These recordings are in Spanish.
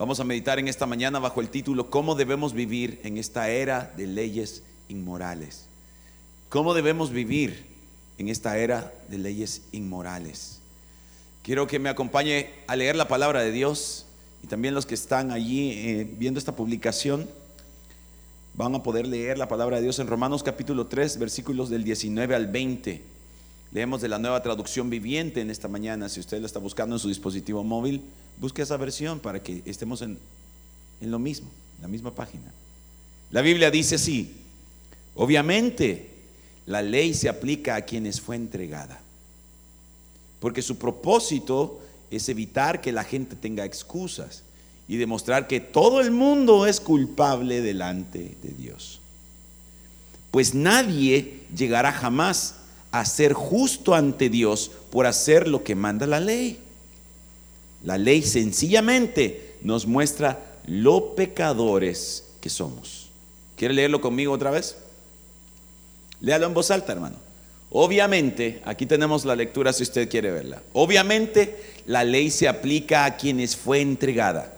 Vamos a meditar en esta mañana bajo el título ¿Cómo debemos vivir en esta era de leyes inmorales? ¿Cómo debemos vivir en esta era de leyes inmorales? Quiero que me acompañe a leer la palabra de Dios y también los que están allí eh, viendo esta publicación van a poder leer la palabra de Dios en Romanos capítulo 3, versículos del 19 al 20. Leemos de la nueva traducción viviente en esta mañana. Si usted la está buscando en su dispositivo móvil, busque esa versión para que estemos en, en lo mismo, en la misma página. La Biblia dice así, obviamente la ley se aplica a quienes fue entregada, porque su propósito es evitar que la gente tenga excusas y demostrar que todo el mundo es culpable delante de Dios. Pues nadie llegará jamás a ser justo ante Dios por hacer lo que manda la ley. La ley sencillamente nos muestra lo pecadores que somos. ¿Quiere leerlo conmigo otra vez? Léalo en voz alta, hermano. Obviamente, aquí tenemos la lectura si usted quiere verla. Obviamente, la ley se aplica a quienes fue entregada,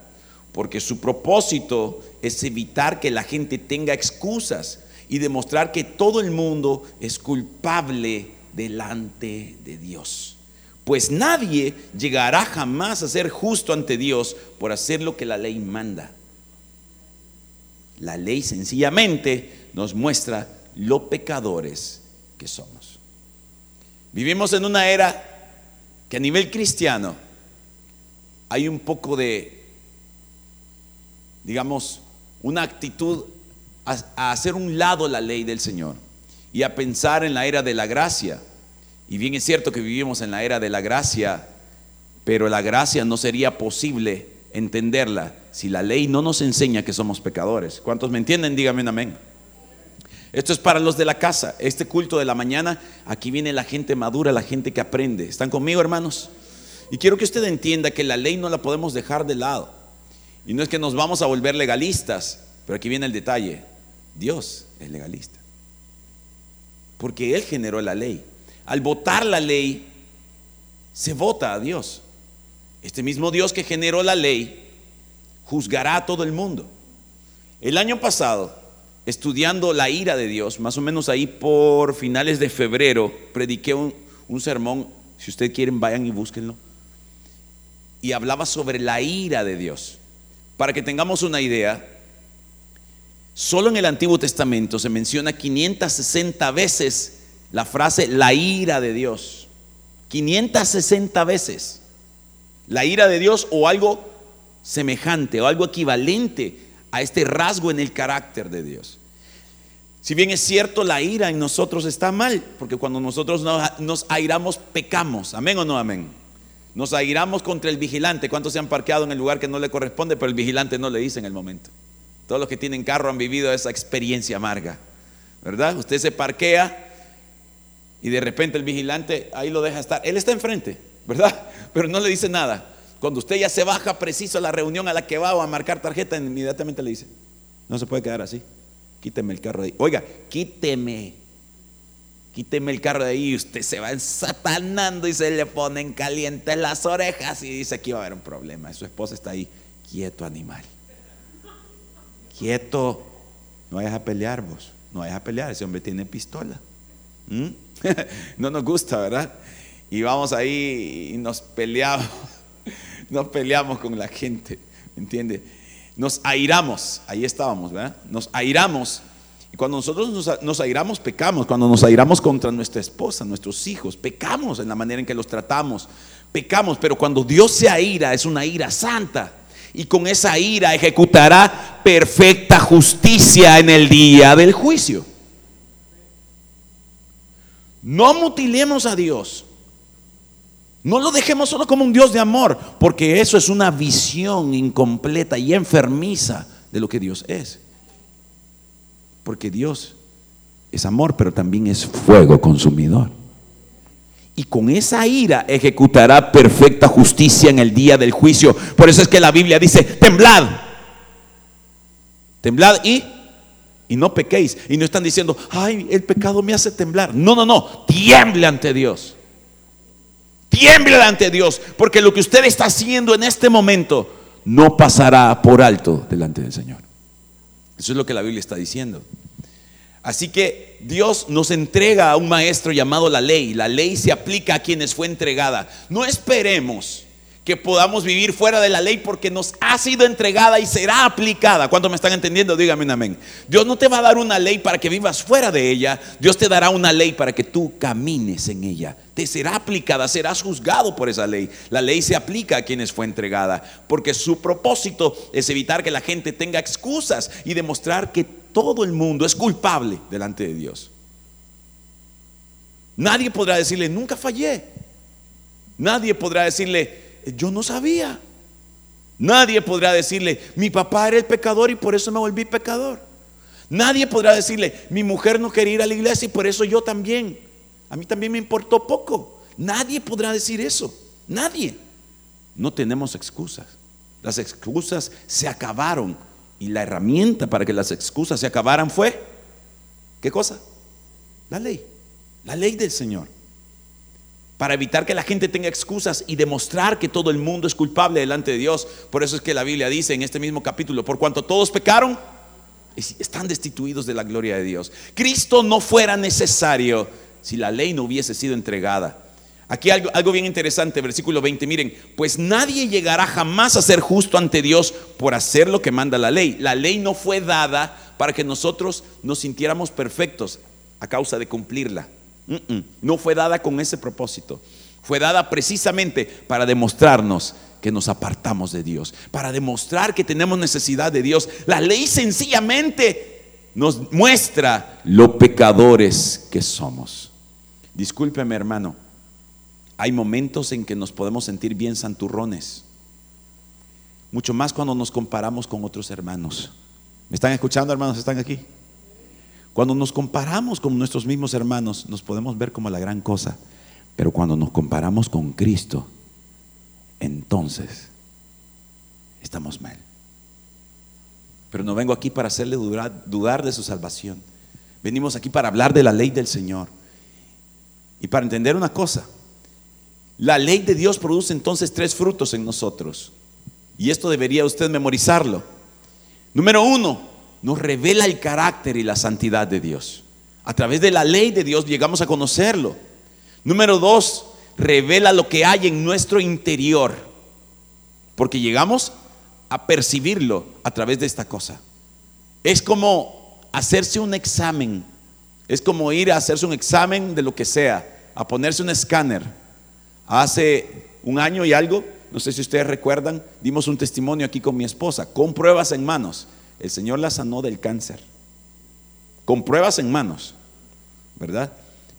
porque su propósito es evitar que la gente tenga excusas y demostrar que todo el mundo es culpable delante de Dios. Pues nadie llegará jamás a ser justo ante Dios por hacer lo que la ley manda. La ley sencillamente nos muestra lo pecadores que somos. Vivimos en una era que a nivel cristiano hay un poco de, digamos, una actitud a, hacer un lado la ley del Señor y a pensar en la era de la gracia. Y bien es cierto que vivimos en la era de la gracia, pero la gracia no sería posible entenderla si la ley no nos enseña que somos pecadores. ¿Cuántos me entienden? Díganme amén. Esto es para los de la casa. Este culto de la mañana, aquí viene la gente madura, la gente que aprende. ¿Están conmigo, hermanos? Y quiero que usted entienda que la ley no la podemos dejar de lado. Y no es que nos vamos a volver legalistas, pero aquí viene el detalle. Dios es legalista. Porque Él generó la ley. Al votar la ley, se vota a Dios. Este mismo Dios que generó la ley, juzgará a todo el mundo. El año pasado, estudiando la ira de Dios, más o menos ahí por finales de febrero, prediqué un, un sermón, si ustedes quieren vayan y búsquenlo, y hablaba sobre la ira de Dios. Para que tengamos una idea, Solo en el Antiguo Testamento se menciona 560 veces la frase la ira de Dios. 560 veces. La ira de Dios o algo semejante o algo equivalente a este rasgo en el carácter de Dios. Si bien es cierto, la ira en nosotros está mal, porque cuando nosotros nos airamos, pecamos. Amén o no amén. Nos airamos contra el vigilante. ¿Cuántos se han parqueado en el lugar que no le corresponde, pero el vigilante no le dice en el momento? Todos los que tienen carro han vivido esa experiencia amarga, ¿verdad? Usted se parquea y de repente el vigilante ahí lo deja estar. Él está enfrente, ¿verdad? Pero no le dice nada. Cuando usted ya se baja preciso a la reunión a la que va o a marcar tarjeta, inmediatamente le dice, no se puede quedar así. Quíteme el carro de ahí. Oiga, quíteme. Quíteme el carro de ahí y usted se va ensatanando y se le ponen calientes las orejas y dice, aquí va a haber un problema. Su esposa está ahí, quieto animal quieto, no vayas a pelear vos, no vayas a pelear, ese hombre tiene pistola. No nos gusta, ¿verdad? Y vamos ahí y nos peleamos, nos peleamos con la gente, ¿entiende? Nos airamos, ahí estábamos, ¿verdad? Nos airamos. Y cuando nosotros nos, nos, airamos, pecamos. Cuando nos airamos contra nuestra esposa, nuestros hijos, pecamos en la manera en que los tratamos. Pecamos, pero cuando Dios se aira, es una ira santa y con esa ira ejecutará perfecta justicia en el día del juicio. No mutilemos a Dios. No lo dejemos solo como un Dios de amor, porque eso es una visión incompleta y enfermiza de lo que Dios es. Porque Dios es amor, pero también es fuego consumidor y con esa ira ejecutará perfecta justicia en el día del juicio. Por eso es que la Biblia dice, temblad. Temblad y, y no pequéis. Y no están diciendo, ay, el pecado me hace temblar. No, no, no, tiemble ante Dios. Tiemble ante Dios, porque lo que usted está haciendo en este momento no pasará por alto delante del Señor. Eso es lo que la Biblia está diciendo. Así que Dios nos entrega a un maestro llamado la ley. La ley se aplica a quienes fue entregada. No esperemos que podamos vivir fuera de la ley porque nos ha sido entregada y será aplicada. ¿Cuánto me están entendiendo? Dígame un amén. Dios no te va a dar una ley para que vivas fuera de ella. Dios te dará una ley para que tú camines en ella. Te será aplicada, serás juzgado por esa ley. La ley se aplica a quienes fue entregada porque su propósito es evitar que la gente tenga excusas y demostrar que todo el mundo es culpable delante de Dios. Nadie podrá decirle, nunca fallé. Nadie podrá decirle, yo no sabía. Nadie podrá decirle, mi papá era el pecador y por eso me volví pecador. Nadie podrá decirle, mi mujer no quería ir a la iglesia y por eso yo también. A mí también me importó poco. Nadie podrá decir eso. Nadie. No tenemos excusas. Las excusas se acabaron. Y la herramienta para que las excusas se acabaran fue, ¿qué cosa? La ley. La ley del Señor para evitar que la gente tenga excusas y demostrar que todo el mundo es culpable delante de Dios. Por eso es que la Biblia dice en este mismo capítulo, por cuanto todos pecaron, están destituidos de la gloria de Dios. Cristo no fuera necesario si la ley no hubiese sido entregada. Aquí algo, algo bien interesante, versículo 20, miren, pues nadie llegará jamás a ser justo ante Dios por hacer lo que manda la ley. La ley no fue dada para que nosotros nos sintiéramos perfectos a causa de cumplirla. No fue dada con ese propósito. Fue dada precisamente para demostrarnos que nos apartamos de Dios, para demostrar que tenemos necesidad de Dios. La ley sencillamente nos muestra lo pecadores que somos. Discúlpeme hermano, hay momentos en que nos podemos sentir bien santurrones, mucho más cuando nos comparamos con otros hermanos. ¿Me están escuchando hermanos? ¿Están aquí? Cuando nos comparamos con nuestros mismos hermanos, nos podemos ver como la gran cosa. Pero cuando nos comparamos con Cristo, entonces estamos mal. Pero no vengo aquí para hacerle dudar, de su salvación. Venimos aquí para hablar de la ley del Señor. Y para entender una cosa, la ley de Dios produce entonces tres frutos en nosotros. Y esto debería usted memorizarlo. Número uno, nos revela el carácter y la santidad de Dios. A través de la ley de Dios llegamos a conocerlo. Número dos, revela lo que hay en nuestro interior. Porque llegamos a percibirlo a través de esta cosa. Es como hacerse un examen. Es como ir a hacerse un examen de lo que sea, a ponerse un escáner. Hace un año y algo, no sé si ustedes recuerdan, dimos un testimonio aquí con mi esposa, con pruebas en manos. El Señor la sanó del cáncer, con pruebas en manos, ¿verdad?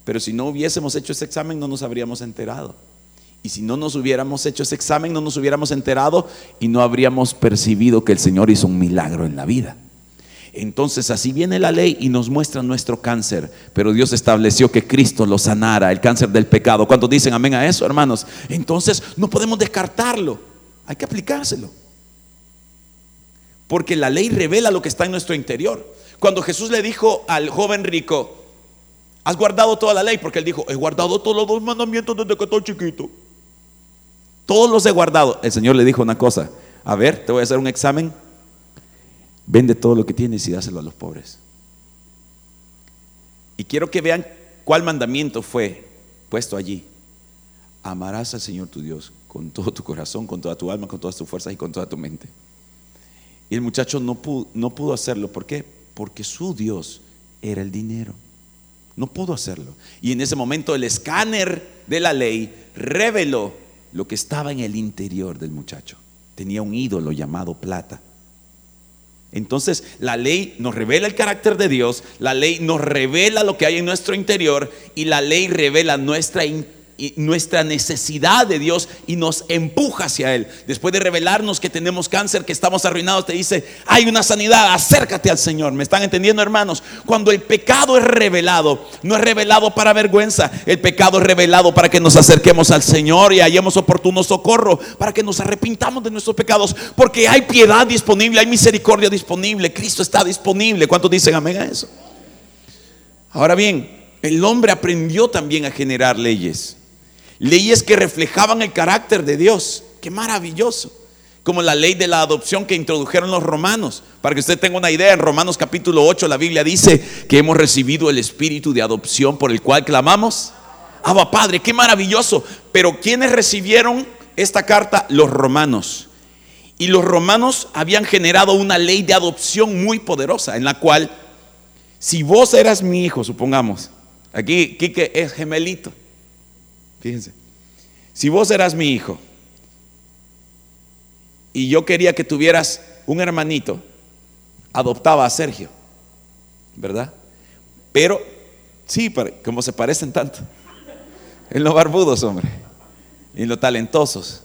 Pero si no hubiésemos hecho ese examen no nos habríamos enterado. Y si no nos hubiéramos hecho ese examen no nos hubiéramos enterado y no habríamos percibido que el Señor hizo un milagro en la vida. Entonces así viene la ley y nos muestra nuestro cáncer, pero Dios estableció que Cristo lo sanara, el cáncer del pecado. ¿Cuántos dicen amén a eso, hermanos? Entonces no podemos descartarlo, hay que aplicárselo. Porque la ley revela lo que está en nuestro interior. Cuando Jesús le dijo al joven rico, has guardado toda la ley, porque él dijo, he guardado todos los mandamientos desde que estoy chiquito. Todos los he guardado. El Señor le dijo una cosa, a ver, te voy a hacer un examen. Vende todo lo que tienes y dáselo a los pobres. Y quiero que vean cuál mandamiento fue puesto allí. Amarás al Señor tu Dios con todo tu corazón, con toda tu alma, con todas tus fuerzas y con toda tu mente. Y el muchacho no pudo, no pudo hacerlo. ¿Por qué? Porque su Dios era el dinero. No pudo hacerlo. Y en ese momento el escáner de la ley reveló lo que estaba en el interior del muchacho. Tenía un ídolo llamado plata. Entonces la ley nos revela el carácter de Dios, la ley nos revela lo que hay en nuestro interior y la ley revela nuestra nuestra necesidad de Dios y nos empuja hacia Él. Después de revelarnos que tenemos cáncer, que estamos arruinados, te dice, hay una sanidad, acércate al Señor. ¿Me están entendiendo, hermanos? Cuando el pecado es revelado, no es revelado para vergüenza, el pecado es revelado para que nos acerquemos al Señor y hallemos oportuno socorro, para que nos arrepintamos de nuestros pecados, porque hay piedad disponible, hay misericordia disponible, Cristo está disponible. ¿Cuántos dicen amén a eso? Ahora bien, el hombre aprendió también a generar leyes leyes que reflejaban el carácter de Dios. Qué maravilloso. como la ley de la adopción que introdujeron los romanos. Para que usted tenga una idea, en Romanos capítulo 8 la Biblia dice que hemos recibido el espíritu de adopción por el cual clamamos. Abba Padre, qué maravilloso. Pero ¿quiénes recibieron esta carta? Los romanos. Y los romanos habían generado una ley de adopción muy poderosa en la cual si vos eras mi hijo, supongamos, aquí Quique es gemelito. Fíjense. Si vos eras mi hijo, y yo quería que tuvieras un hermanito, adoptaba a Sergio, ¿verdad? Pero, sí, como se parecen tanto, en los barbudos, hombre, en los talentosos.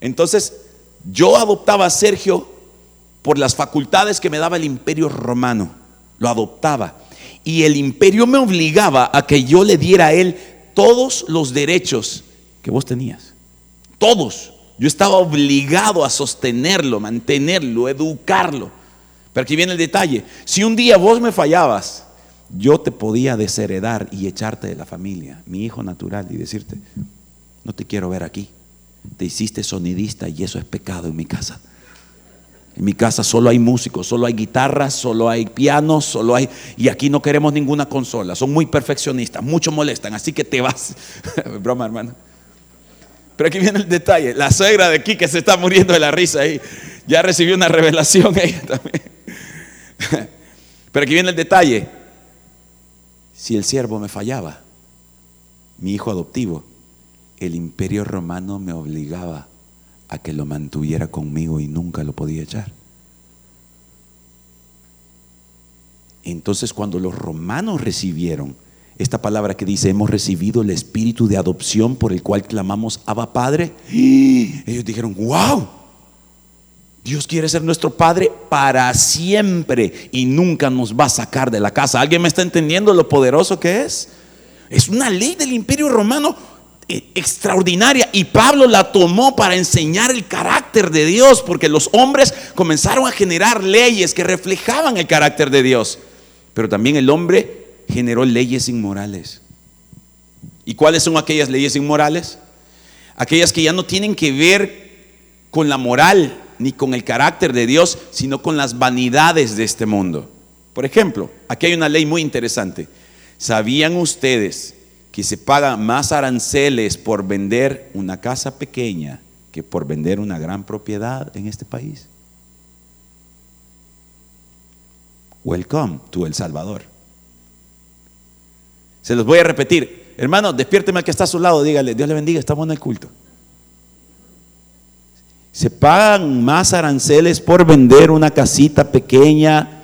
Entonces, yo adoptaba a Sergio por las facultades que me daba el imperio romano, lo adoptaba. Y el imperio me obligaba a que yo le diera a él todos los derechos que vos tenías. Todos. Yo estaba obligado a sostenerlo, mantenerlo, educarlo. Pero aquí viene el detalle. Si un día vos me fallabas, yo te podía desheredar y echarte de la familia, mi hijo natural, y decirte, no te quiero ver aquí. Te hiciste sonidista y eso es pecado en mi casa. En mi casa solo hay músicos, solo hay guitarras, solo hay pianos, solo hay... Y aquí no queremos ninguna consola. Son muy perfeccionistas, mucho molestan, así que te vas. Broma, hermano. Pero aquí viene el detalle. La suegra de aquí se está muriendo de la risa ahí, ya recibió una revelación ella también. Pero aquí viene el detalle. Si el siervo me fallaba, mi hijo adoptivo, el imperio romano me obligaba a que lo mantuviera conmigo y nunca lo podía echar. Entonces cuando los romanos recibieron esta palabra que dice, hemos recibido el espíritu de adopción por el cual clamamos Abba Padre. Ellos dijeron, wow, Dios quiere ser nuestro Padre para siempre y nunca nos va a sacar de la casa. ¿Alguien me está entendiendo lo poderoso que es? Es una ley del imperio romano extraordinaria y Pablo la tomó para enseñar el carácter de Dios porque los hombres comenzaron a generar leyes que reflejaban el carácter de Dios. Pero también el hombre generó leyes inmorales. ¿Y cuáles son aquellas leyes inmorales? Aquellas que ya no tienen que ver con la moral ni con el carácter de Dios, sino con las vanidades de este mundo. Por ejemplo, aquí hay una ley muy interesante. ¿Sabían ustedes que se pagan más aranceles por vender una casa pequeña que por vender una gran propiedad en este país? Welcome to El Salvador. Se los voy a repetir. Hermano, despiérteme al que está a su lado, dígale, Dios le bendiga, estamos en el culto. Se pagan más aranceles por vender una casita pequeña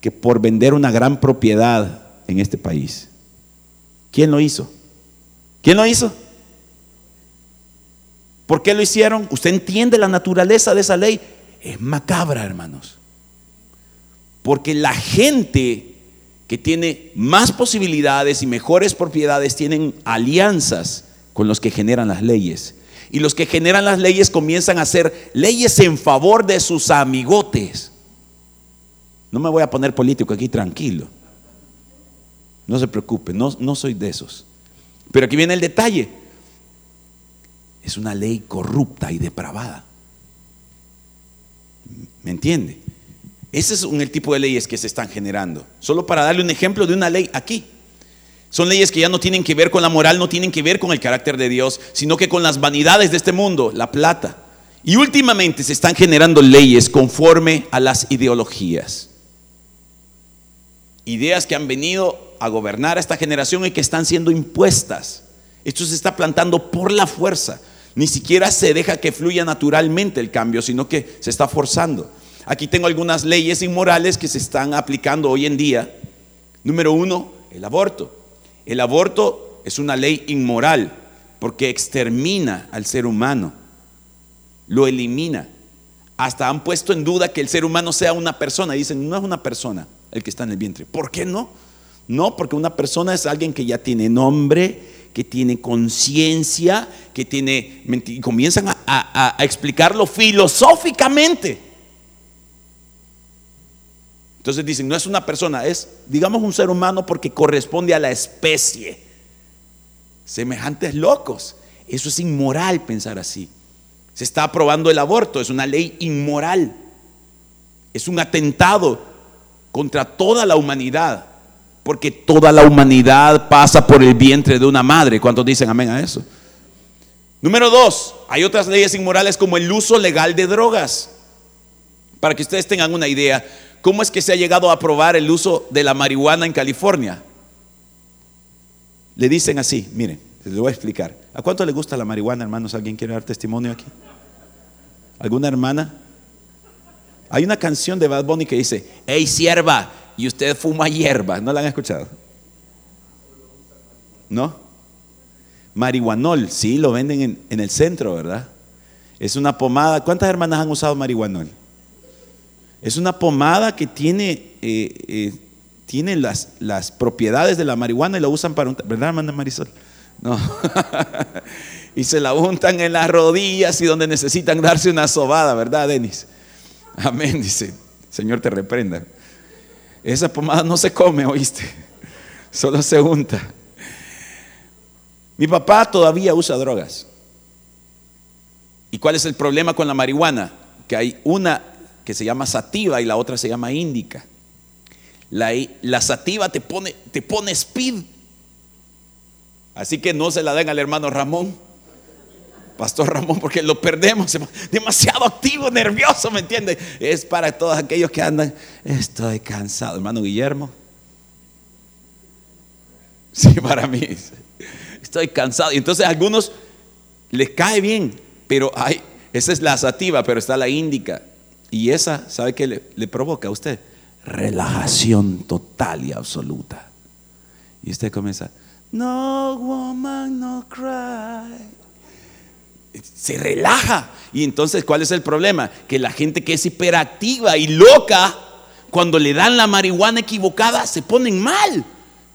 que por vender una gran propiedad en este país. ¿Quién lo hizo? ¿Quién lo hizo? ¿Por qué lo hicieron? ¿Usted entiende la naturaleza de esa ley? Es macabra, hermanos. Porque la gente que tiene más posibilidades y mejores propiedades tienen alianzas con los que generan las leyes. Y los que generan las leyes comienzan a hacer leyes en favor de sus amigotes. No me voy a poner político aquí, tranquilo. No se preocupe, no, no soy de esos. Pero aquí viene el detalle. Es una ley corrupta y depravada. ¿Me entiende? Ese es el tipo de leyes que se están generando. Solo para darle un ejemplo de una ley aquí. Son leyes que ya no tienen que ver con la moral, no tienen que ver con el carácter de Dios, sino que con las vanidades de este mundo, la plata. Y últimamente se están generando leyes conforme a las ideologías. Ideas que han venido a gobernar a esta generación y que están siendo impuestas. Esto se está plantando por la fuerza. Ni siquiera se deja que fluya naturalmente el cambio, sino que se está forzando. Aquí tengo algunas leyes inmorales que se están aplicando hoy en día. Número uno, el aborto. El aborto es una ley inmoral porque extermina al ser humano, lo elimina. Hasta han puesto en duda que el ser humano sea una persona. Dicen, no es una persona el que está en el vientre. ¿Por qué no? No, porque una persona es alguien que ya tiene nombre, que tiene conciencia, que tiene... Y comienzan a, a explicarlo filosóficamente. Entonces dicen, no es una persona, es, digamos, un ser humano porque corresponde a la especie. Semejantes locos. Eso es inmoral pensar así. Se está aprobando el aborto, es una ley inmoral. Es un atentado contra toda la humanidad, porque toda la humanidad pasa por el vientre de una madre. ¿Cuántos dicen amén a eso? Número dos, hay otras leyes inmorales como el uso legal de drogas. Para que ustedes tengan una idea, ¿cómo es que se ha llegado a aprobar el uso de la marihuana en California? Le dicen así, miren, les voy a explicar. ¿A cuánto le gusta la marihuana, hermanos? ¿Alguien quiere dar testimonio aquí? ¿Alguna hermana? Hay una canción de Bad Bunny que dice, hey sierva, y usted fuma hierba. ¿No la han escuchado? ¿No? Marihuanol, sí, lo venden en, el centro, ¿verdad? Es una pomada. ¿Cuántas hermanas han usado marihuanol? Es una pomada que tiene, eh, eh, tiene las, las, propiedades de la marihuana y la usan para un... ¿Verdad, hermana Marisol? No. y se la untan en las rodillas y donde necesitan darse una sobada, ¿verdad, Denis? Amén, dice. Señor te reprenda. Esa pomada no se come, oíste. Solo se unta. Mi papá todavía usa drogas. ¿Y cuál es el problema con la marihuana? Que hay una que se llama sativa y la otra se llama índica. La, la sativa te pone, te pone speed. Así que no se la den al hermano Ramón. Pastor Ramón, porque lo perdemos. Demasiado activo, nervioso, ¿me entiende? Es para todos aquellos que andan. Estoy cansado. Hermano Guillermo. Sí, para mí estoy cansado. Y entonces a algunos les cae bien, pero hay, esa es la sativa, pero está la índica. Y esa, ¿sabe qué le, provoca a usted? Relajación total y absoluta. Y usted comienza, no woman, no cry. Se relaja. Y entonces, ¿cuál es el problema? Que la gente que es hiperactiva y loca, cuando le dan la marihuana equivocada, se ponen mal,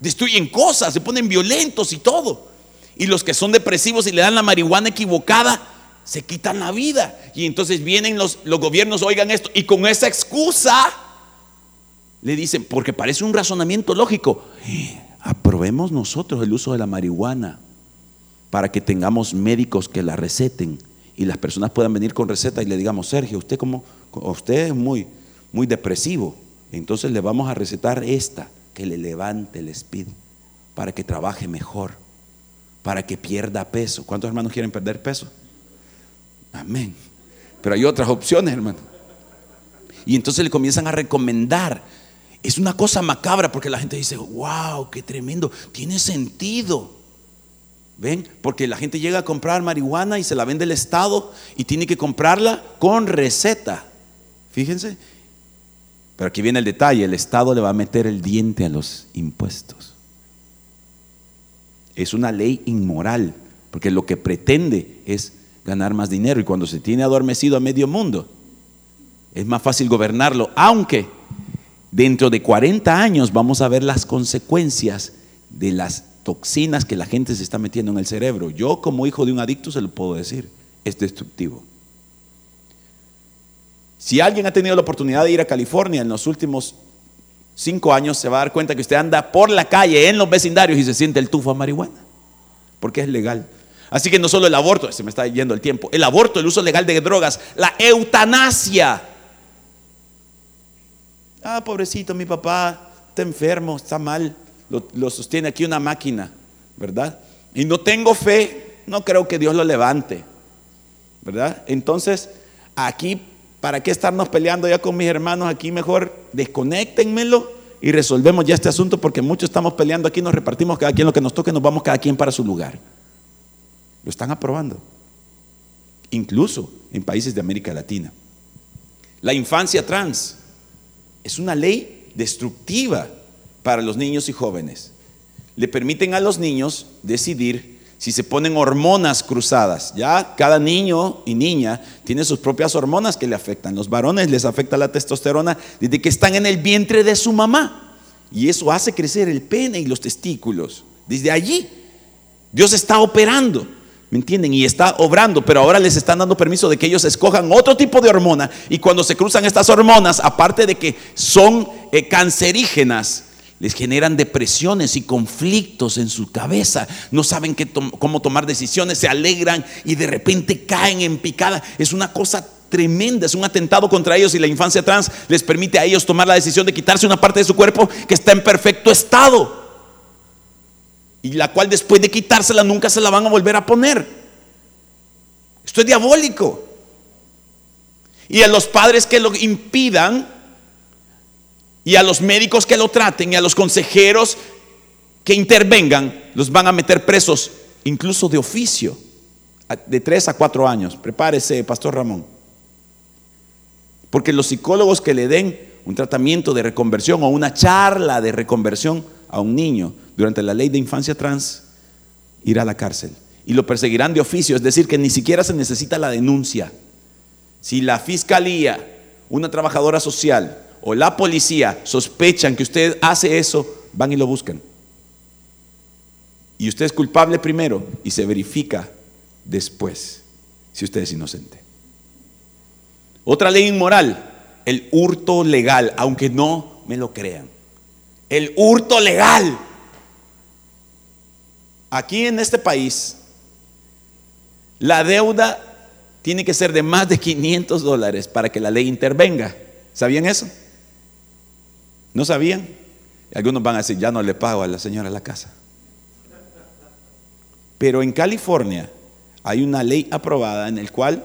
destruyen cosas, se ponen violentos y todo. Y los que son depresivos y le dan la marihuana equivocada, se quitan la vida. Y entonces vienen los, los gobiernos, oigan esto, y con esa excusa le dicen, porque parece un razonamiento lógico, aprobemos nosotros el uso de la marihuana para que tengamos médicos que la receten y las personas puedan venir con receta y le digamos, Sergio, usted como usted es muy muy depresivo, entonces le vamos a recetar esta que le levante el espíritu para que trabaje mejor para que pierda peso. ¿Cuántos hermanos quieren perder peso? Amén. Pero hay otras opciones, hermano. Y entonces le comienzan a recomendar. Es una cosa macabra porque la gente dice, wow, qué tremendo, tiene sentido. ¿Ven? Porque la gente llega a comprar marihuana y se la vende el Estado y tiene que comprarla con receta. Fíjense. Pero aquí viene el detalle, el Estado le va a meter el diente a los impuestos es una ley inmoral, porque lo que pretende es ganar más dinero y cuando se tiene adormecido a medio mundo, es más fácil gobernarlo, aunque dentro de 40 años vamos a ver las consecuencias de las toxinas que la gente se está metiendo en el cerebro. Yo como hijo de un adicto se lo puedo decir, es destructivo. Si alguien ha tenido la oportunidad de ir a California en los últimos cinco años se va a dar cuenta que usted anda por la calle, en los vecindarios y se siente el tufo a marihuana, porque es legal. Así que no solo el aborto, se me está yendo el tiempo, el aborto, el uso legal de drogas, la eutanasia. Ah, pobrecito, mi papá está enfermo, está mal, lo, sostiene aquí una máquina, ¿verdad? Y no tengo fe, no creo que Dios lo levante, ¿verdad? Entonces, aquí ¿Para qué estarnos peleando ya con mis hermanos aquí? Mejor desconéctenmelo y resolvemos ya este asunto porque muchos estamos peleando aquí, nos repartimos cada quien lo que nos toque, nos vamos cada quien para su lugar. Lo están aprobando. Incluso en países de América Latina. La infancia trans es una ley destructiva para los niños y jóvenes. Le permiten a los niños decidir si se ponen hormonas cruzadas. Ya cada niño y niña tiene sus propias hormonas que le afectan. Los varones les afecta la testosterona desde que están en el vientre de su mamá. Y eso hace crecer el pene y los testículos. Desde allí, Dios está operando. ¿Me entienden? Y está obrando, pero ahora les están dando permiso de que ellos escojan otro tipo de hormona. Y cuando se cruzan estas hormonas, aparte de que son eh, cancerígenas, les generan depresiones y conflictos en su cabeza, no saben cómo tomar decisiones, se alegran y de repente caen en picada. Es una cosa tremenda, es un atentado contra ellos y la infancia trans les permite a ellos tomar la decisión de quitarse una parte de su cuerpo que está en perfecto estado y la cual después de quitársela nunca se la van a volver a poner. Esto es diabólico. Y a los padres que lo impidan, y a los médicos que lo traten, y a los consejeros que intervengan, los van a meter presos, incluso de oficio, de tres a cuatro años. Prepárese, Pastor Ramón. Porque los psicólogos que le den un tratamiento de reconversión o una charla de reconversión a un niño durante la ley de infancia trans, irá a la cárcel. Y lo perseguirán de oficio, es decir, que ni siquiera se necesita la denuncia. Si la fiscalía, una trabajadora social o la policía sospechan que usted hace eso, van y lo buscan. Y usted es culpable primero y se verifica después si usted es inocente. Otra ley inmoral, el hurto legal, aunque no me lo crean. El hurto legal. Aquí en este país, la deuda tiene que ser de más de 500 dólares para que la ley intervenga. ¿Sabían eso? ¿No sabían? Algunos van a decir, ya no le pago a la señora la casa. Pero en California hay una ley aprobada en el cual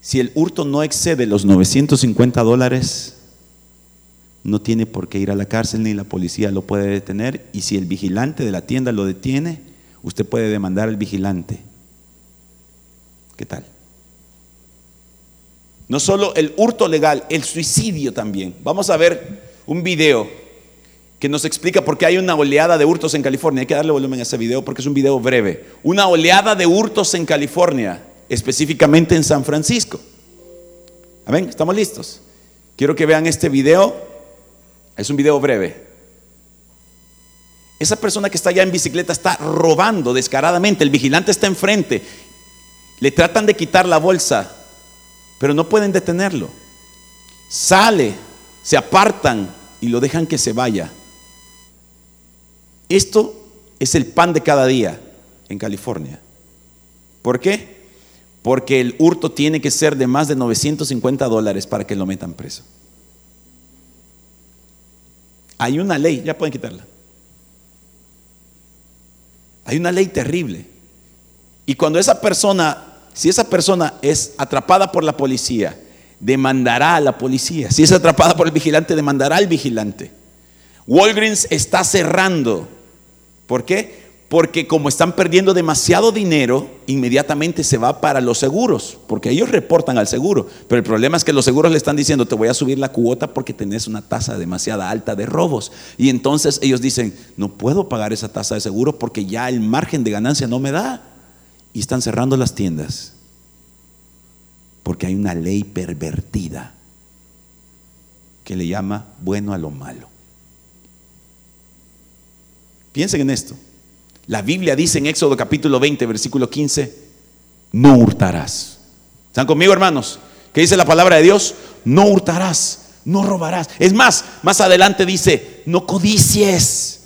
si el hurto no excede los 950 dólares, no tiene por qué ir a la cárcel ni la policía lo puede detener. Y si el vigilante de la tienda lo detiene, usted puede demandar al vigilante. ¿Qué tal? No solo el hurto legal, el suicidio también. Vamos a ver un video que nos explica por qué hay una oleada de hurtos en California. Hay que darle volumen a ese video porque es un video breve. Una oleada de hurtos en California específicamente en San Francisco. Amén, ¿estamos listos? Quiero que vean este video. Es un video breve. Esa persona que está allá en bicicleta está robando descaradamente. El vigilante está enfrente. Le tratan de quitar la bolsa, pero no pueden detenerlo. Sale, se apartan y lo dejan que se vaya. Esto es el pan de cada día en California. ¿Por qué? porque el hurto tiene que ser de más de 950 dólares para que lo metan preso. Hay una ley, ya pueden quitarla. Hay una ley terrible. Y cuando esa persona, si esa persona es atrapada por la policía, demandará a la policía. Si es atrapada por el vigilante, demandará al vigilante. Walgreens está cerrando. ¿Por qué? porque como están perdiendo demasiado dinero, inmediatamente se va para los seguros, porque ellos reportan al seguro. Pero el problema es que los seguros le están diciendo, te voy a subir la cuota porque tenés una tasa demasiado alta de robos. Y entonces ellos dicen, no puedo pagar esa tasa de seguro porque ya el margen de ganancia no me da. Y están cerrando las tiendas, porque hay una ley pervertida que le llama bueno a lo malo. Piensen en esto. La Biblia dice en Éxodo capítulo 20, versículo 15, no hurtarás. ¿Están conmigo, hermanos? ¿Qué dice la palabra de Dios? No hurtarás, no robarás. Es más, más adelante dice, no codicies.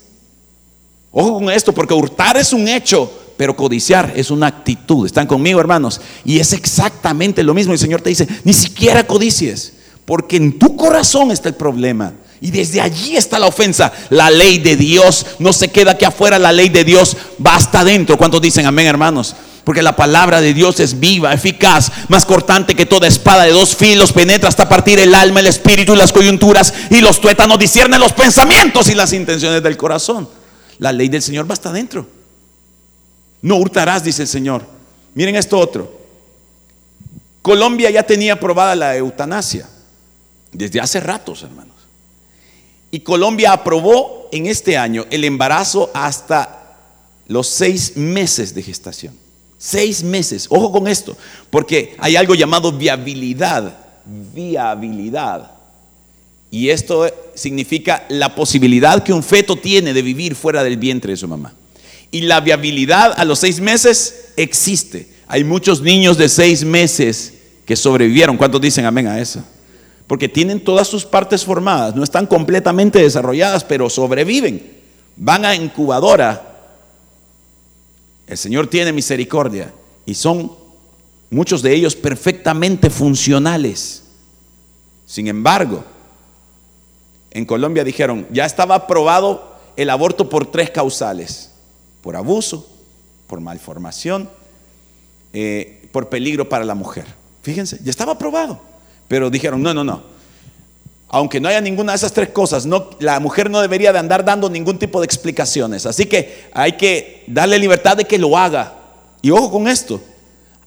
Ojo con esto, porque hurtar es un hecho, pero codiciar es una actitud. ¿Están conmigo, hermanos? Y es exactamente lo mismo. El Señor te dice, ni siquiera codicies, porque en tu corazón está el problema. Y desde allí está la ofensa. La ley de Dios no se queda aquí afuera, la ley de Dios va hasta adentro. ¿Cuántos dicen amén, hermanos? Porque la palabra de Dios es viva, eficaz, más cortante que toda espada de dos filos, penetra hasta partir el alma, el espíritu y las coyunturas y los tuétanos disciernen los pensamientos y las intenciones del corazón. La ley del Señor va hasta adentro. No hurtarás, dice el Señor. Miren esto otro. Colombia ya tenía aprobada la eutanasia desde hace ratos, hermanos. Y Colombia aprobó en este año el embarazo hasta los seis meses de gestación. Seis meses. Ojo con esto, porque hay algo llamado viabilidad. Viabilidad. Y esto significa la posibilidad que un feto tiene de vivir fuera del vientre de su mamá. Y la viabilidad a los seis meses existe. Hay muchos niños de seis meses que sobrevivieron. ¿Cuántos dicen amén a eso? porque tienen todas sus partes formadas, no están completamente desarrolladas, pero sobreviven. Van a incubadora. El Señor tiene misericordia y son muchos de ellos perfectamente funcionales. Sin embargo, en Colombia dijeron, ya estaba aprobado el aborto por tres causales, por abuso, por malformación, eh, por peligro para la mujer. Fíjense, ya estaba aprobado, pero dijeron, no, no, no. Aunque no haya ninguna de esas tres cosas, la mujer no debería de andar dando ningún tipo de explicaciones. Así que hay que darle libertad de que lo haga. Y ojo con esto,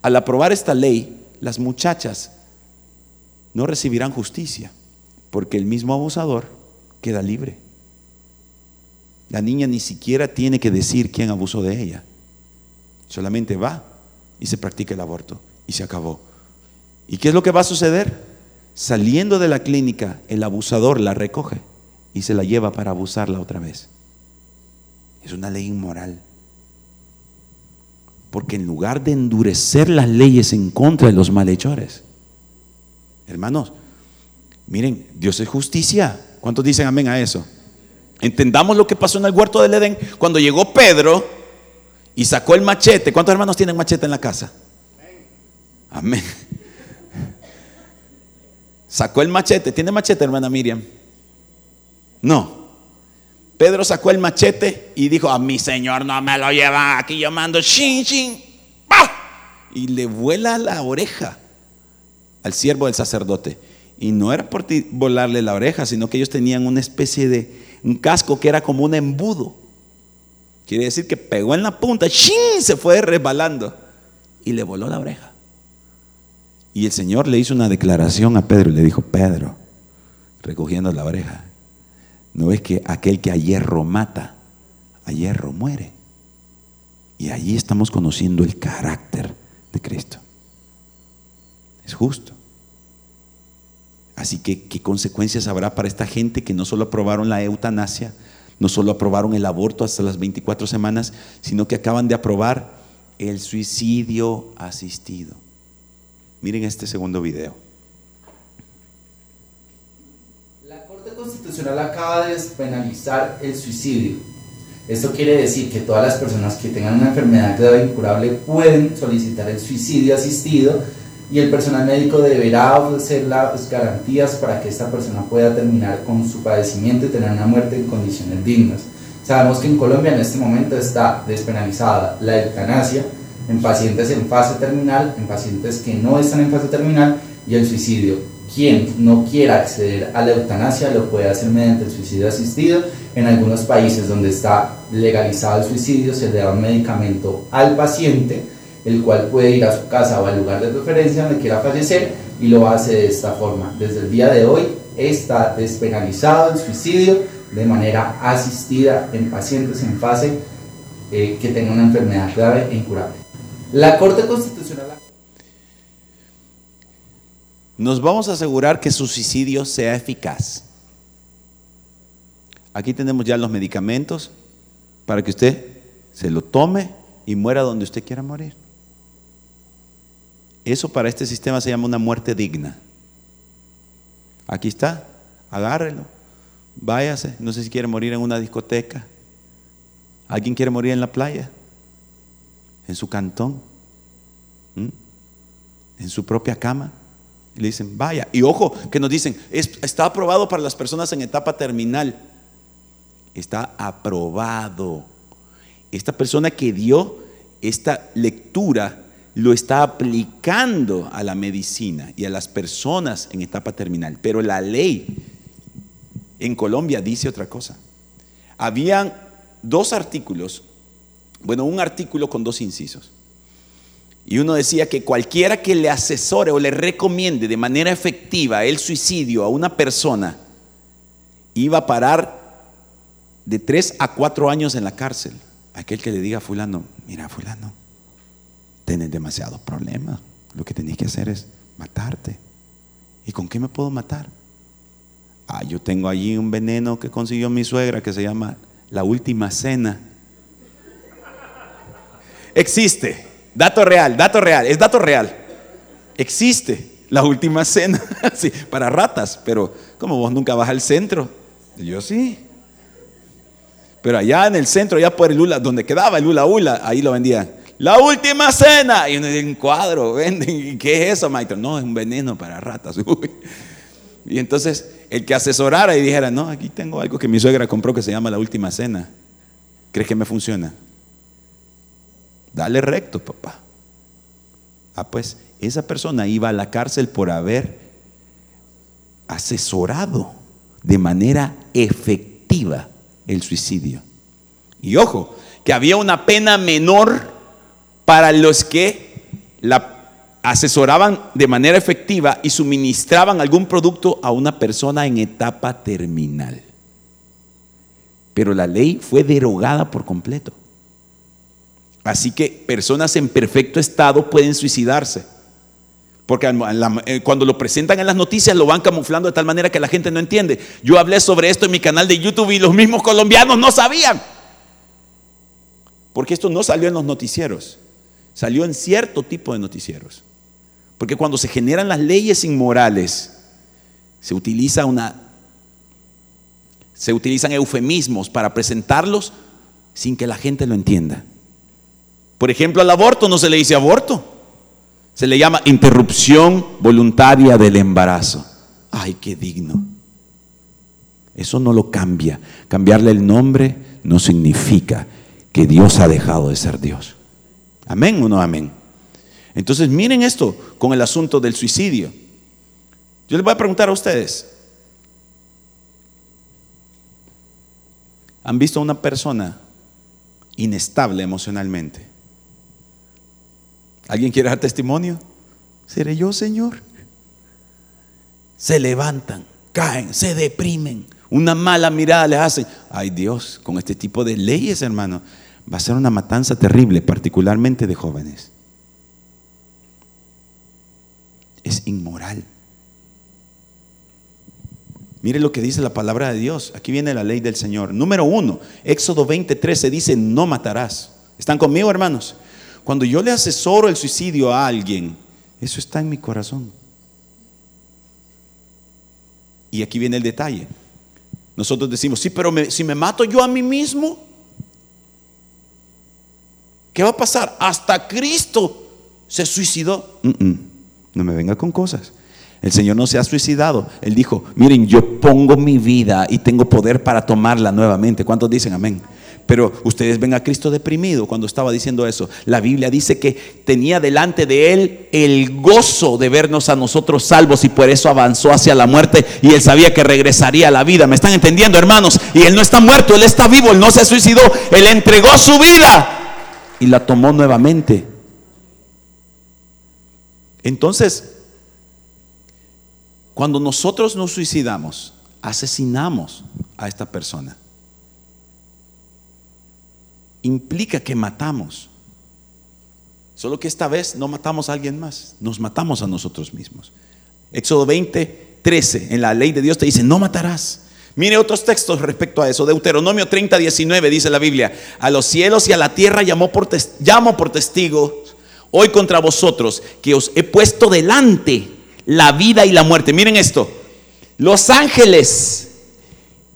al aprobar esta ley, las muchachas no recibirán justicia, porque el mismo abusador queda libre. La niña ni siquiera tiene que decir quién abusó de ella. Solamente va y se practica el aborto y se acabó. ¿Y qué es lo que va a suceder? Saliendo de la clínica, el abusador la recoge y se la lleva para abusarla otra vez. Es una ley inmoral. Porque en lugar de endurecer las leyes en contra de los malhechores, hermanos, miren, Dios es justicia. ¿Cuántos dicen amén a eso? Entendamos lo que pasó en el huerto del Edén cuando llegó Pedro y sacó el machete. ¿Cuántos hermanos tienen machete en la casa? Amén. Sacó el machete. ¿Tiene machete, hermana Miriam? No. Pedro sacó el machete y dijo, a mi señor no me lo lleva, aquí yo mando, shin, shin, y le vuela la oreja al siervo del sacerdote. Y no era por volarle la oreja, sino que ellos tenían una especie de un casco que era como un embudo. Quiere decir que pegó en la punta, ¡shin! se fue resbalando y le voló la oreja. Y el Señor le hizo una declaración a Pedro y le dijo, Pedro, recogiendo la oreja, ¿no ves que aquel que a hierro mata, a hierro muere? Y allí estamos conociendo el carácter de Cristo. Es justo. Así que, ¿qué consecuencias habrá para esta gente que no solo aprobaron la eutanasia, no solo aprobaron el aborto hasta las 24 semanas, sino que acaban de aprobar el suicidio asistido? Miren este segundo video. La Corte Constitucional acaba de despenalizar el suicidio. Esto quiere decir que todas las personas que tengan una enfermedad grave incurable pueden solicitar el suicidio asistido y el personal médico deberá ofrecer las garantías para que esta persona pueda terminar con su padecimiento y tener una muerte en condiciones dignas. Sabemos que en Colombia en este momento está despenalizada la eutanasia en pacientes en fase terminal, en pacientes que no están en fase terminal y el suicidio. Quien no quiera acceder a la eutanasia lo puede hacer mediante el suicidio asistido. En algunos países donde está legalizado el suicidio se le da un medicamento al paciente el cual puede ir a su casa o al lugar de preferencia donde quiera fallecer y lo hace de esta forma. Desde el día de hoy está despenalizado el suicidio de manera asistida en pacientes en fase eh, que tengan una enfermedad grave e incurable. La Corte Constitucional... Nos vamos a asegurar que su suicidio sea eficaz. Aquí tenemos ya los medicamentos para que usted se lo tome y muera donde usted quiera morir. Eso para este sistema se llama una muerte digna. Aquí está, agárrelo, váyase. No sé si quiere morir en una discoteca. ¿Alguien quiere morir en la playa? ¿En su cantón? ¿En su propia cama? Y le dicen, vaya. Y ojo, que nos dicen, está aprobado para las personas en etapa terminal. Está aprobado. Esta persona que dio esta lectura lo está aplicando a la medicina y a las personas en etapa terminal. Pero la ley en Colombia dice otra cosa. Habían dos artículos, bueno, un artículo con dos incisos. Y uno decía que cualquiera que le asesore o le recomiende de manera efectiva el suicidio a una persona iba a parar de tres a cuatro años en la cárcel. Aquel que le diga a fulano, mira fulano, Tienes demasiados problemas. Lo que tenés que hacer es matarte. ¿Y con qué me puedo matar? Ah, yo tengo allí un veneno que consiguió mi suegra que se llama la última cena. Existe. Dato real, dato real, es dato real. Existe. la última cena, sí, para ratas, pero como vos nunca vas al centro, yo sí. Pero allá en el centro, allá por el Lula, donde quedaba el Lula Ula, ahí lo vendían. La última cena. Y en un cuadro venden. ¿Y qué es eso, maestro? No, es un veneno para ratas. Y entonces el que asesorara y dijera, no, aquí tengo algo que mi suegra compró que se llama la última cena. ¿Crees que me funciona? Dale recto, papá. Ah, pues esa persona iba a la cárcel por haber asesorado de manera efectiva el suicidio. Y ojo, que había una pena menor para los que la asesoraban de manera efectiva y suministraban algún producto a una persona en etapa terminal. Pero la ley fue derogada por completo. Así que personas en perfecto estado pueden suicidarse. Porque eh, cuando lo presentan en las noticias lo van camuflando de tal manera que la gente no entiende. Yo hablé sobre esto en mi canal de YouTube y los mismos colombianos no sabían. Porque esto no salió en los noticieros. Salió en cierto tipo de noticieros. Porque cuando se generan las leyes inmorales, se utiliza una se utilizan eufemismos para presentarlos sin que la gente lo entienda. Por ejemplo, al aborto no se le dice aborto. Se le llama interrupción voluntaria del embarazo. Ay, qué digno. Eso no lo cambia. Cambiarle el nombre no significa que Dios ha dejado de ser Dios. Amén o no amén. Entonces miren esto con el asunto del suicidio. Yo les voy a preguntar a ustedes, ¿han visto a una persona inestable emocionalmente? ¿Alguien quiere dar testimonio? ¿Seré yo, Señor? Se levantan, caen, se deprimen, una mala mirada les hacen. Ay Dios, con este tipo de leyes, hermano, va a ser una matanza terrible, particularmente de jóvenes. es inmoral. Mire lo que dice la palabra de Dios. Aquí viene la ley del Señor. Número uno, Éxodo 20:13 dice, no matarás. ¿Están conmigo, hermanos? Cuando yo le asesoro el suicidio a alguien, eso está en mi corazón. Y aquí viene el detalle. Nosotros decimos, sí, pero si me mato yo a mí mismo, ¿qué va a pasar? Hasta Cristo se suicidó. No me venga con cosas. El Señor no se ha suicidado. Él dijo, miren, yo pongo mi vida y tengo poder para tomarla nuevamente. ¿Cuántos dicen amén? Pero ustedes ven a Cristo deprimido cuando estaba diciendo eso. La Biblia dice que tenía delante de él el gozo de vernos a nosotros salvos y por eso avanzó hacia la muerte y él sabía que regresaría a la vida. ¿Me están entendiendo, hermanos? Y él no está muerto, él está vivo, él no se suicidó, él entregó su vida y la tomó nuevamente. Entonces, cuando nosotros nos suicidamos, asesinamos a esta persona. Implica que matamos. Solo que esta vez no matamos a alguien más, nos matamos a nosotros mismos. Éxodo 20, 13, en la ley de Dios te dice, no matarás. Mire otros textos respecto a eso. Deuteronomio 30, 19 dice la Biblia, a los cielos y a la tierra llamó por llamo por testigos hoy contra vosotros que os he puesto delante la vida y la muerte. Miren esto, los ángeles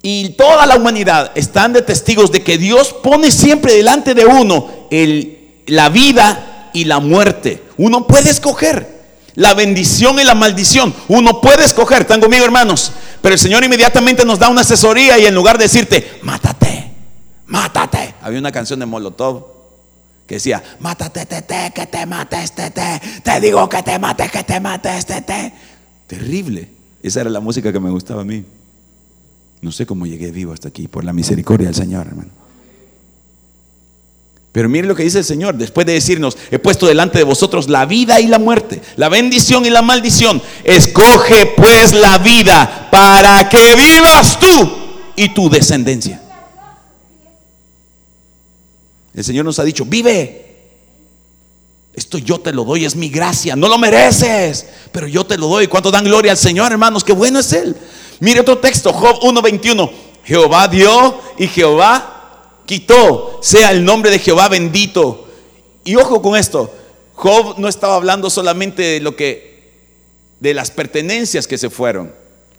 y toda la humanidad están de testigos de que Dios pone siempre delante de uno el, la vida y la muerte. Uno puede escoger la bendición y la maldición. Uno puede escoger, están conmigo hermanos. Pero el Señor inmediatamente nos da una asesoría y en lugar de decirte, mátate, mátate. Había una canción de Molotov que decía, mátate, tete, que te mate este te, te digo que te mate, que te mate este te. Terrible. Esa era la música que me gustaba a mí. No sé cómo llegué vivo hasta aquí, por la misericordia del Señor, hermano. Pero miren lo que dice el Señor, después de decirnos, he puesto delante de vosotros la vida y la muerte, la bendición y la maldición. Escoge pues la vida para que vivas tú y tu descendencia. El Señor nos ha dicho, vive. Esto yo te lo doy, es mi gracia. No lo mereces, pero yo te lo doy. ¿Cuánto dan gloria al Señor, hermanos? Qué bueno es Él. Mire otro texto, Job 1.21. Jehová dio y Jehová quitó. Sea el nombre de Jehová bendito. Y ojo con esto. Job no estaba hablando solamente de lo que de las pertenencias que se fueron.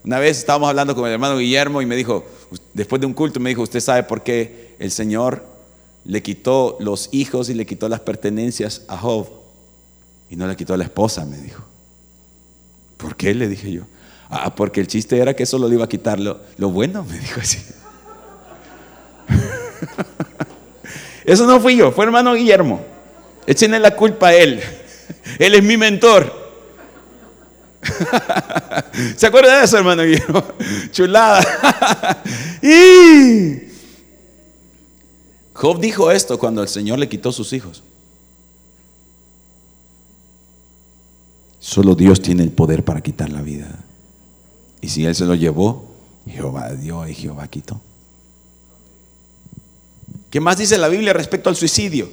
Una vez estábamos hablando con el hermano Guillermo y me dijo, después de un culto, me dijo, usted sabe por qué el Señor le quitó los hijos y le quitó las pertenencias a Job y no le quitó a la esposa, me dijo. ¿Por qué? Le dije yo. Ah, porque el chiste era que solo le iba a quitar lo, lo bueno, me dijo así. Eso no fui yo, fue hermano Guillermo. Échenle la culpa a él. Él es mi mentor. ¿Se acuerda de eso, hermano Guillermo? Chulada. y Job dijo esto cuando el Señor le quitó sus hijos. Solo Dios tiene el poder para quitar la vida. Y si Él se lo llevó, Jehová dio y Jehová quitó. ¿Qué más dice la Biblia respecto al suicidio?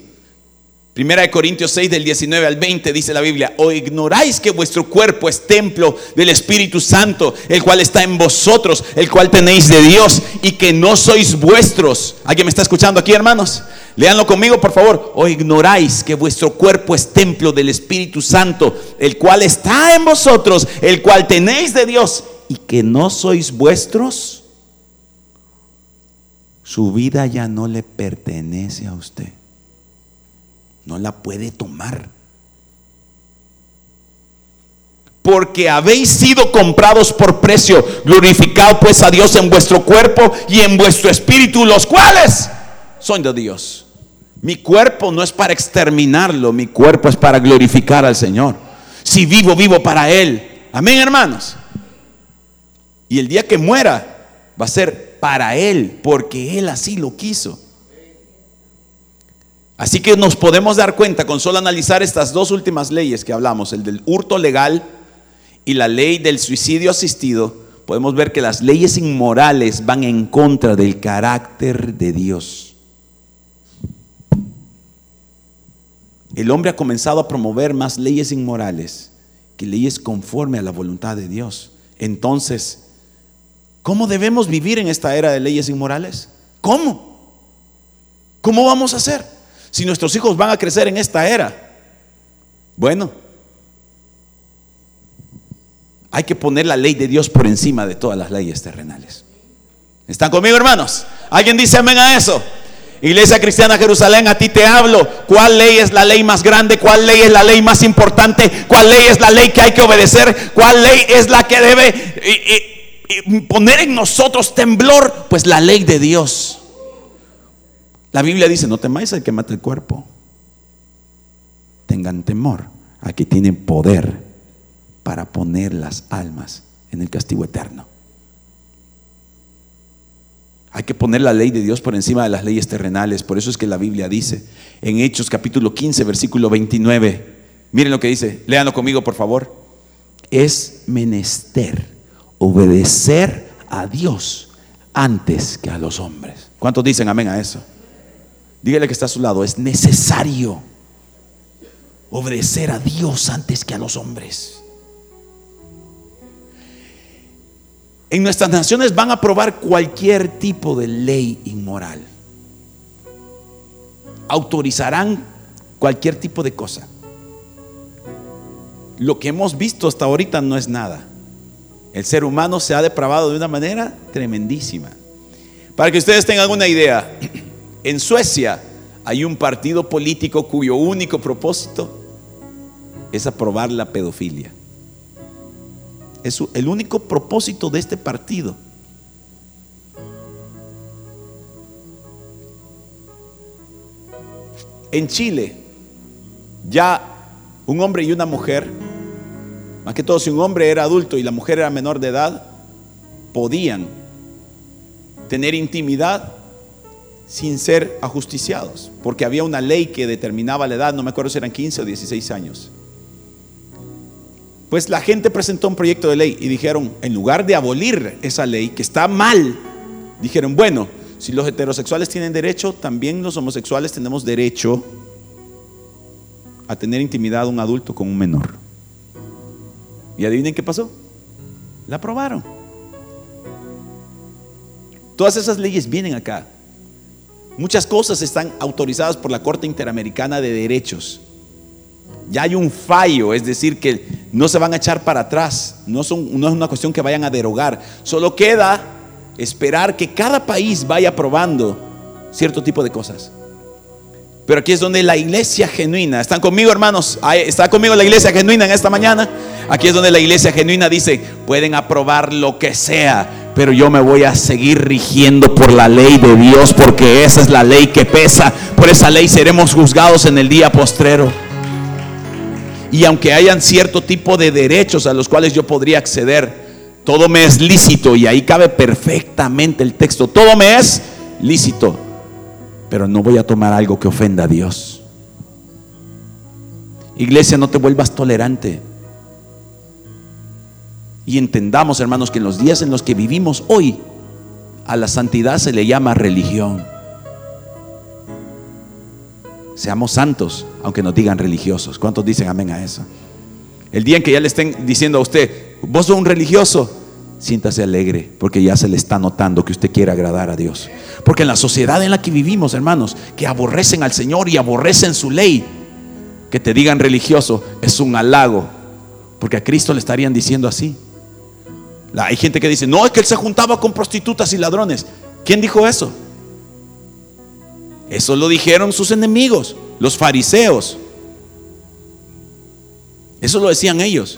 Primera de Corintios 6 del 19 al 20 dice la Biblia, o ignoráis que vuestro cuerpo es templo del Espíritu Santo, el cual está en vosotros, el cual tenéis de Dios y que no sois vuestros. ¿Alguien me está escuchando aquí, hermanos? Leanlo conmigo, por favor. O ignoráis que vuestro cuerpo es templo del Espíritu Santo, el cual está en vosotros, el cual tenéis de Dios y que no sois vuestros. Su vida ya no le pertenece a usted no la puede tomar. Porque habéis sido comprados por precio. Glorificado pues a Dios en vuestro cuerpo y en vuestro espíritu, los cuales son de Dios. Mi cuerpo no es para exterminarlo, mi cuerpo es para glorificar al Señor. Si vivo, vivo para Él. Amén, hermanos. Y el día que muera va a ser para Él, porque Él así lo quiso. Así que nos podemos dar cuenta con solo analizar estas dos últimas leyes que hablamos, el del hurto legal y la ley del suicidio asistido, podemos ver que las leyes inmorales van en contra del carácter de Dios. El hombre ha comenzado a promover más leyes inmorales que leyes conforme a la voluntad de Dios. Entonces, ¿cómo debemos vivir en esta era de leyes inmorales? ¿Cómo? ¿Cómo vamos a hacer? si nuestros hijos van a crecer en esta era? Bueno, hay que poner la ley de Dios por encima de todas las leyes terrenales. ¿Están conmigo, hermanos? ¿Alguien dice amén a eso? Iglesia Cristiana Jerusalén, a ti te hablo. ¿Cuál ley es la ley más grande? ¿Cuál ley es la ley más importante? ¿Cuál ley es la ley que hay que obedecer? ¿Cuál ley es la que debe poner en nosotros temblor? Pues la ley de Dios. La Biblia dice, no temáis al que mate el cuerpo. Tengan temor a que tienen poder para poner las almas en el castigo eterno. Hay que poner la ley de Dios por encima de las leyes terrenales. Por eso es que la Biblia dice en Hechos capítulo 15, versículo 29. Miren lo que dice. Léanlo conmigo, por favor. Es menester obedecer a Dios antes que a los hombres. ¿Cuántos dicen amén a eso? Dígale que está a su lado, es necesario obedecer a Dios antes que a los hombres. En nuestras naciones van a aprobar cualquier tipo de ley inmoral. Autorizarán cualquier tipo de cosa. Lo que hemos visto hasta ahorita no es nada. El ser humano se ha depravado de una manera tremendísima. Para que ustedes tengan una idea, en Suecia hay un partido político cuyo único propósito es aprobar la pedofilia. Es el único propósito de este partido. En Chile, ya un hombre y una mujer, más que todo si un hombre era adulto y la mujer era menor de edad, podían tener intimidad sin ser ajusticiados, porque había una ley que determinaba la edad, no me acuerdo si eran 15 o 16 años. Pues la gente presentó un proyecto de ley y dijeron, en lugar de abolir esa ley, que está mal, dijeron, bueno, si los heterosexuales tienen derecho, también los homosexuales tenemos derecho a tener intimidad un adulto con un menor. Y adivinen qué pasó. La aprobaron. Todas esas leyes vienen acá. Muchas cosas están autorizadas por la Corte Interamericana de Derechos. Ya hay un fallo, es decir, que no se van a echar para atrás, no, son, no es una cuestión que vayan a derogar, solo queda esperar que cada país vaya probando cierto tipo de cosas. Pero aquí es donde la iglesia genuina, ¿están conmigo hermanos? ¿Está conmigo la iglesia genuina en esta mañana? Aquí es donde la iglesia genuina dice, pueden aprobar lo que sea, pero yo me voy a seguir rigiendo por la ley de Dios, porque esa es la ley que pesa. Por esa ley seremos juzgados en el día postrero. Y aunque hayan cierto tipo de derechos a los cuales yo podría acceder, todo me es lícito y ahí cabe perfectamente el texto. Todo me es lícito, pero no voy a tomar algo que ofenda a Dios. Iglesia, no te vuelvas tolerante. Y entendamos, hermanos, que en los días en los que vivimos hoy, a la santidad se le llama religión. Seamos santos, aunque nos digan religiosos. ¿Cuántos dicen amén a eso? El día en que ya le estén diciendo a usted, vos sos un religioso, siéntase alegre, porque ya se le está notando que usted quiere agradar a Dios. Porque en la sociedad en la que vivimos, hermanos, que aborrecen al Señor y aborrecen su ley, que te digan religioso es un halago, porque a Cristo le estarían diciendo así. Hay gente que dice, no, es que él se juntaba con prostitutas y ladrones. ¿Quién dijo eso? Eso lo dijeron sus enemigos, los fariseos. Eso lo decían ellos.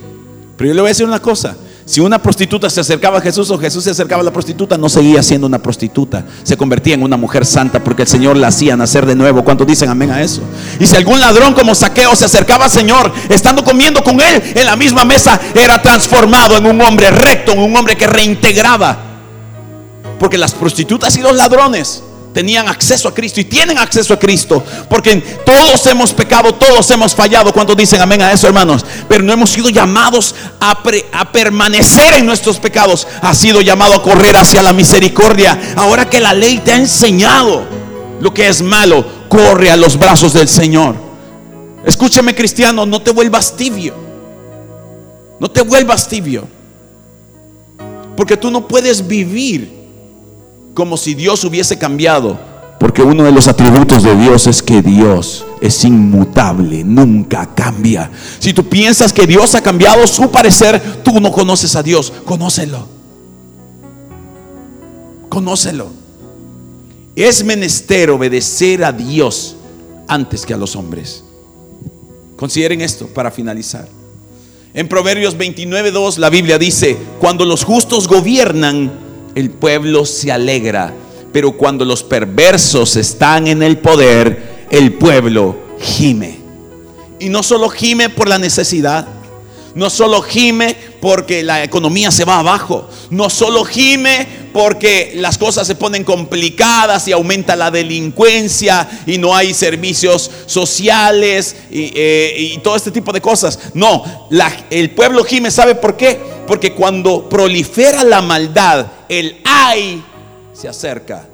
Pero yo le voy a decir una cosa. Si una prostituta se acercaba a Jesús o Jesús se acercaba a la prostituta, no seguía siendo una prostituta. Se convertía en una mujer santa porque el Señor la hacía nacer de nuevo. ¿Cuántos dicen amén a eso? Y si algún ladrón como saqueo se acercaba al Señor, estando comiendo con él en la misma mesa, era transformado en un hombre recto, en un hombre que reintegraba. Porque las prostitutas y los ladrones tenían acceso a Cristo y tienen acceso a Cristo. Porque todos hemos pecado, todos hemos fallado. ¿Cuántos dicen amén a eso, hermanos? Pero no hemos sido llamados a, a, permanecer en nuestros pecados. Ha sido llamado a correr hacia la misericordia. Ahora que la ley te ha enseñado lo que es malo, corre a los brazos del Señor. Escúcheme, cristiano, no te vuelvas tibio. No te vuelvas tibio. Porque tú no puedes vivir como si Dios hubiese cambiado, porque uno de los atributos de Dios es que Dios es inmutable, nunca cambia. Si tú piensas que Dios ha cambiado su parecer, tú no conoces a Dios, conócelo. Conócelo. Es menester obedecer a Dios antes que a los hombres. Consideren esto para finalizar. En Proverbios 29:2 la Biblia dice, cuando los justos gobiernan, el pueblo se alegra, pero cuando los perversos están en el poder, el pueblo gime. Y no solo gime por la necesidad, no solo gime porque la economía se va abajo, no solo gime porque las cosas se ponen complicadas y aumenta la delincuencia y no hay servicios sociales y, eh, todo este tipo de cosas. No, el pueblo gime, ¿sabe por qué? Porque cuando prolifera la maldad, el ay se acerca.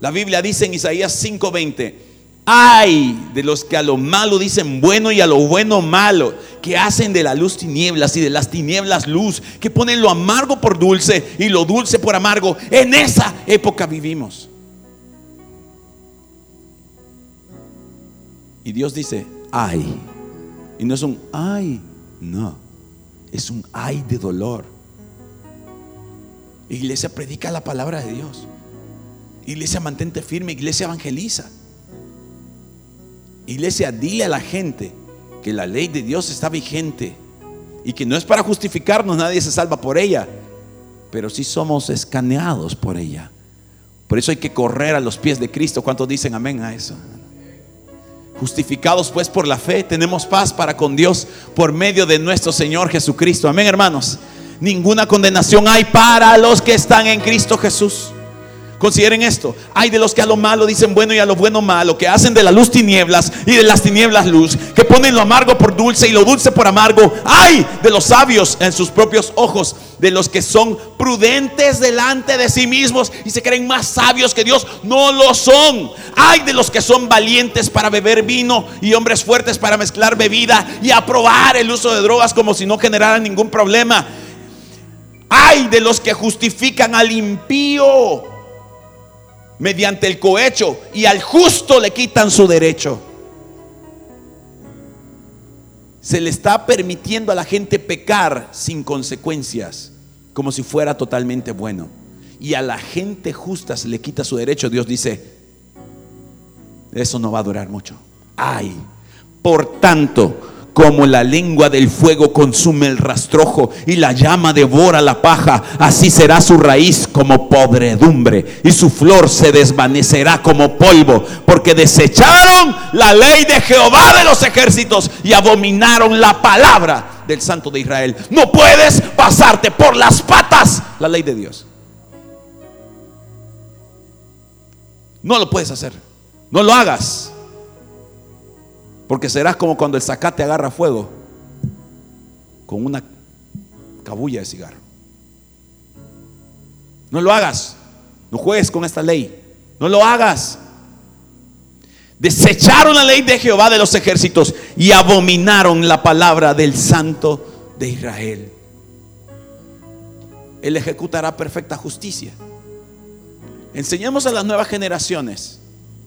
La Biblia dice en Isaías 5:20, ay de los que a lo malo dicen bueno y a lo bueno malo, que hacen de la luz tinieblas y de las tinieblas luz, que ponen lo amargo por dulce y lo dulce por amargo. En esa época vivimos. Y Dios dice, ay. Y no es un ay, no. Es un ay de dolor. Iglesia, predica la palabra de Dios. Iglesia, mantente firme. Iglesia, evangeliza. Iglesia, dile a la gente que la ley de Dios está vigente y que no es para justificarnos, nadie se salva por ella, pero sí somos escaneados por ella. Por eso hay que correr a los pies de Cristo. ¿Cuántos dicen amén a eso? Justificados pues por la fe, tenemos paz para con Dios por medio de nuestro Señor Jesucristo. Amén, hermanos ninguna condenación hay para los que están en Cristo Jesús. Consideren esto. Hay de los que a lo malo dicen bueno y a lo bueno malo, que hacen de la luz tinieblas y de las tinieblas luz, que ponen lo amargo por dulce y lo dulce por amargo. Hay de los sabios en sus propios ojos, de los que son prudentes delante de sí mismos y se creen más sabios que Dios. No lo son. Hay de los que son valientes para beber vino y hombres fuertes para mezclar bebida y aprobar el uso de drogas como si no generaran ningún problema. Hay de los que justifican al impío mediante el cohecho y al justo le quitan su derecho. se le está permitiendo a la gente pecar sin consecuencias, como si fuera totalmente bueno. Y a la gente justa se le quita su derecho. Dios dice, eso no va a durar mucho. Ay, por tanto, como la lengua del fuego consume el rastrojo y la llama devora la paja, así será su raíz como podredumbre y su flor se desvanecerá como polvo, porque desecharon la ley de Jehová de los ejércitos y abominaron la palabra del Santo de Israel. No puedes pasarte por las patas la ley de Dios. No lo puedes hacer. No lo hagas. Porque serás como cuando el zacate agarra fuego con una cabulla de cigarro. No lo hagas. No juegues con esta ley. No lo hagas. Desecharon la ley de Jehová de los ejércitos y abominaron la palabra del Santo de Israel. Él ejecutará perfecta justicia. Enseñemos a las nuevas generaciones,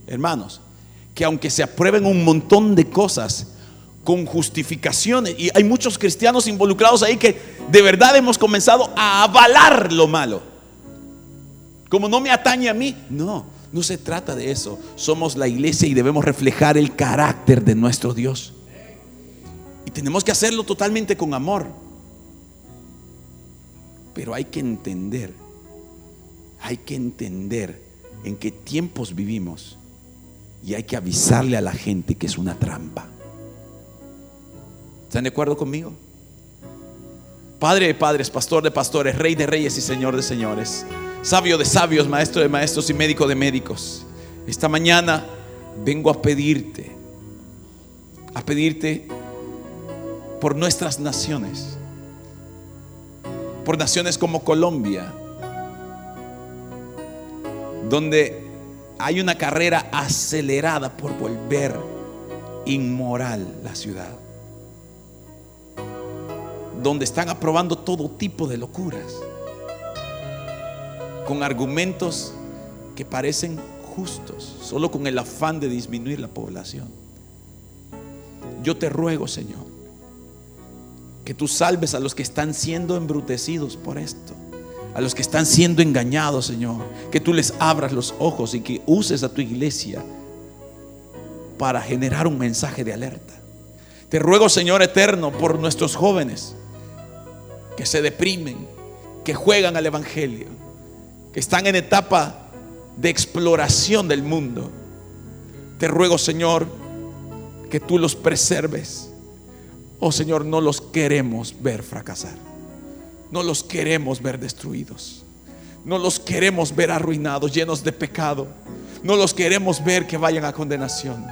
hermanos, que aunque se aprueben un montón de cosas con justificaciones, y hay muchos cristianos involucrados ahí que de verdad hemos comenzado a avalar lo malo. Como no me atañe a mí, no, no se trata de eso. Somos la iglesia y debemos reflejar el carácter de nuestro Dios. Y tenemos que hacerlo totalmente con amor. Pero hay que entender, hay que entender en qué tiempos vivimos y hay que avisarle a la gente que es una trampa. ¿Están de acuerdo conmigo? Padre de padres, pastor de pastores, rey de reyes y señor de señores, sabio de sabios, maestro de maestros y médico de médicos. Esta mañana vengo a pedirte, a pedirte por nuestras naciones, por naciones como Colombia, donde hay una carrera acelerada por volver inmoral la ciudad. Donde están aprobando todo tipo de locuras. Con argumentos que parecen justos, solo con el afán de disminuir la población. Yo te ruego, Señor, que tú salves a los que están siendo embrutecidos por esto a los que están siendo engañados, Señor. Que tú les abras los ojos y que uses a tu iglesia para generar un mensaje de alerta. Te ruego, Señor eterno, por nuestros jóvenes que se deprimen, que juegan al Evangelio, que están en etapa de exploración del mundo. Te ruego, Señor, que tú los preserves. Oh Señor, no los queremos ver fracasar. No los queremos ver destruidos. No los queremos ver arruinados, llenos de pecado. No los queremos ver que vayan a condenación.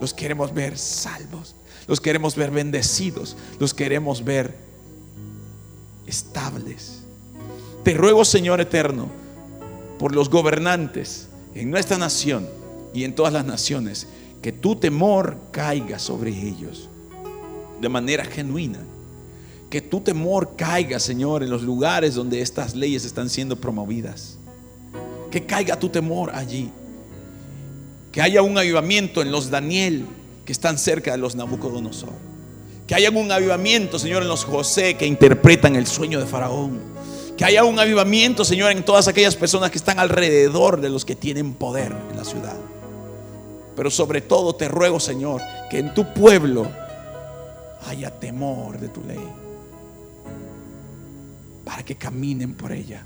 Los queremos ver salvos. Los queremos ver bendecidos. Los queremos ver estables. Te ruego, Señor eterno, por los gobernantes en nuestra nación y en todas las naciones, que tu temor caiga sobre ellos de manera genuina que tu temor caiga, Señor, en los lugares donde estas leyes están siendo promovidas. Que caiga tu temor allí. Que haya un avivamiento en los Daniel que están cerca de los Nabucodonosor. Que haya un avivamiento, Señor, en los José que interpretan el sueño de Faraón. Que haya un avivamiento, Señor, en todas aquellas personas que están alrededor de los que tienen poder en la ciudad. Pero sobre todo te ruego, Señor, que en tu pueblo haya temor de tu ley para que caminen por ella.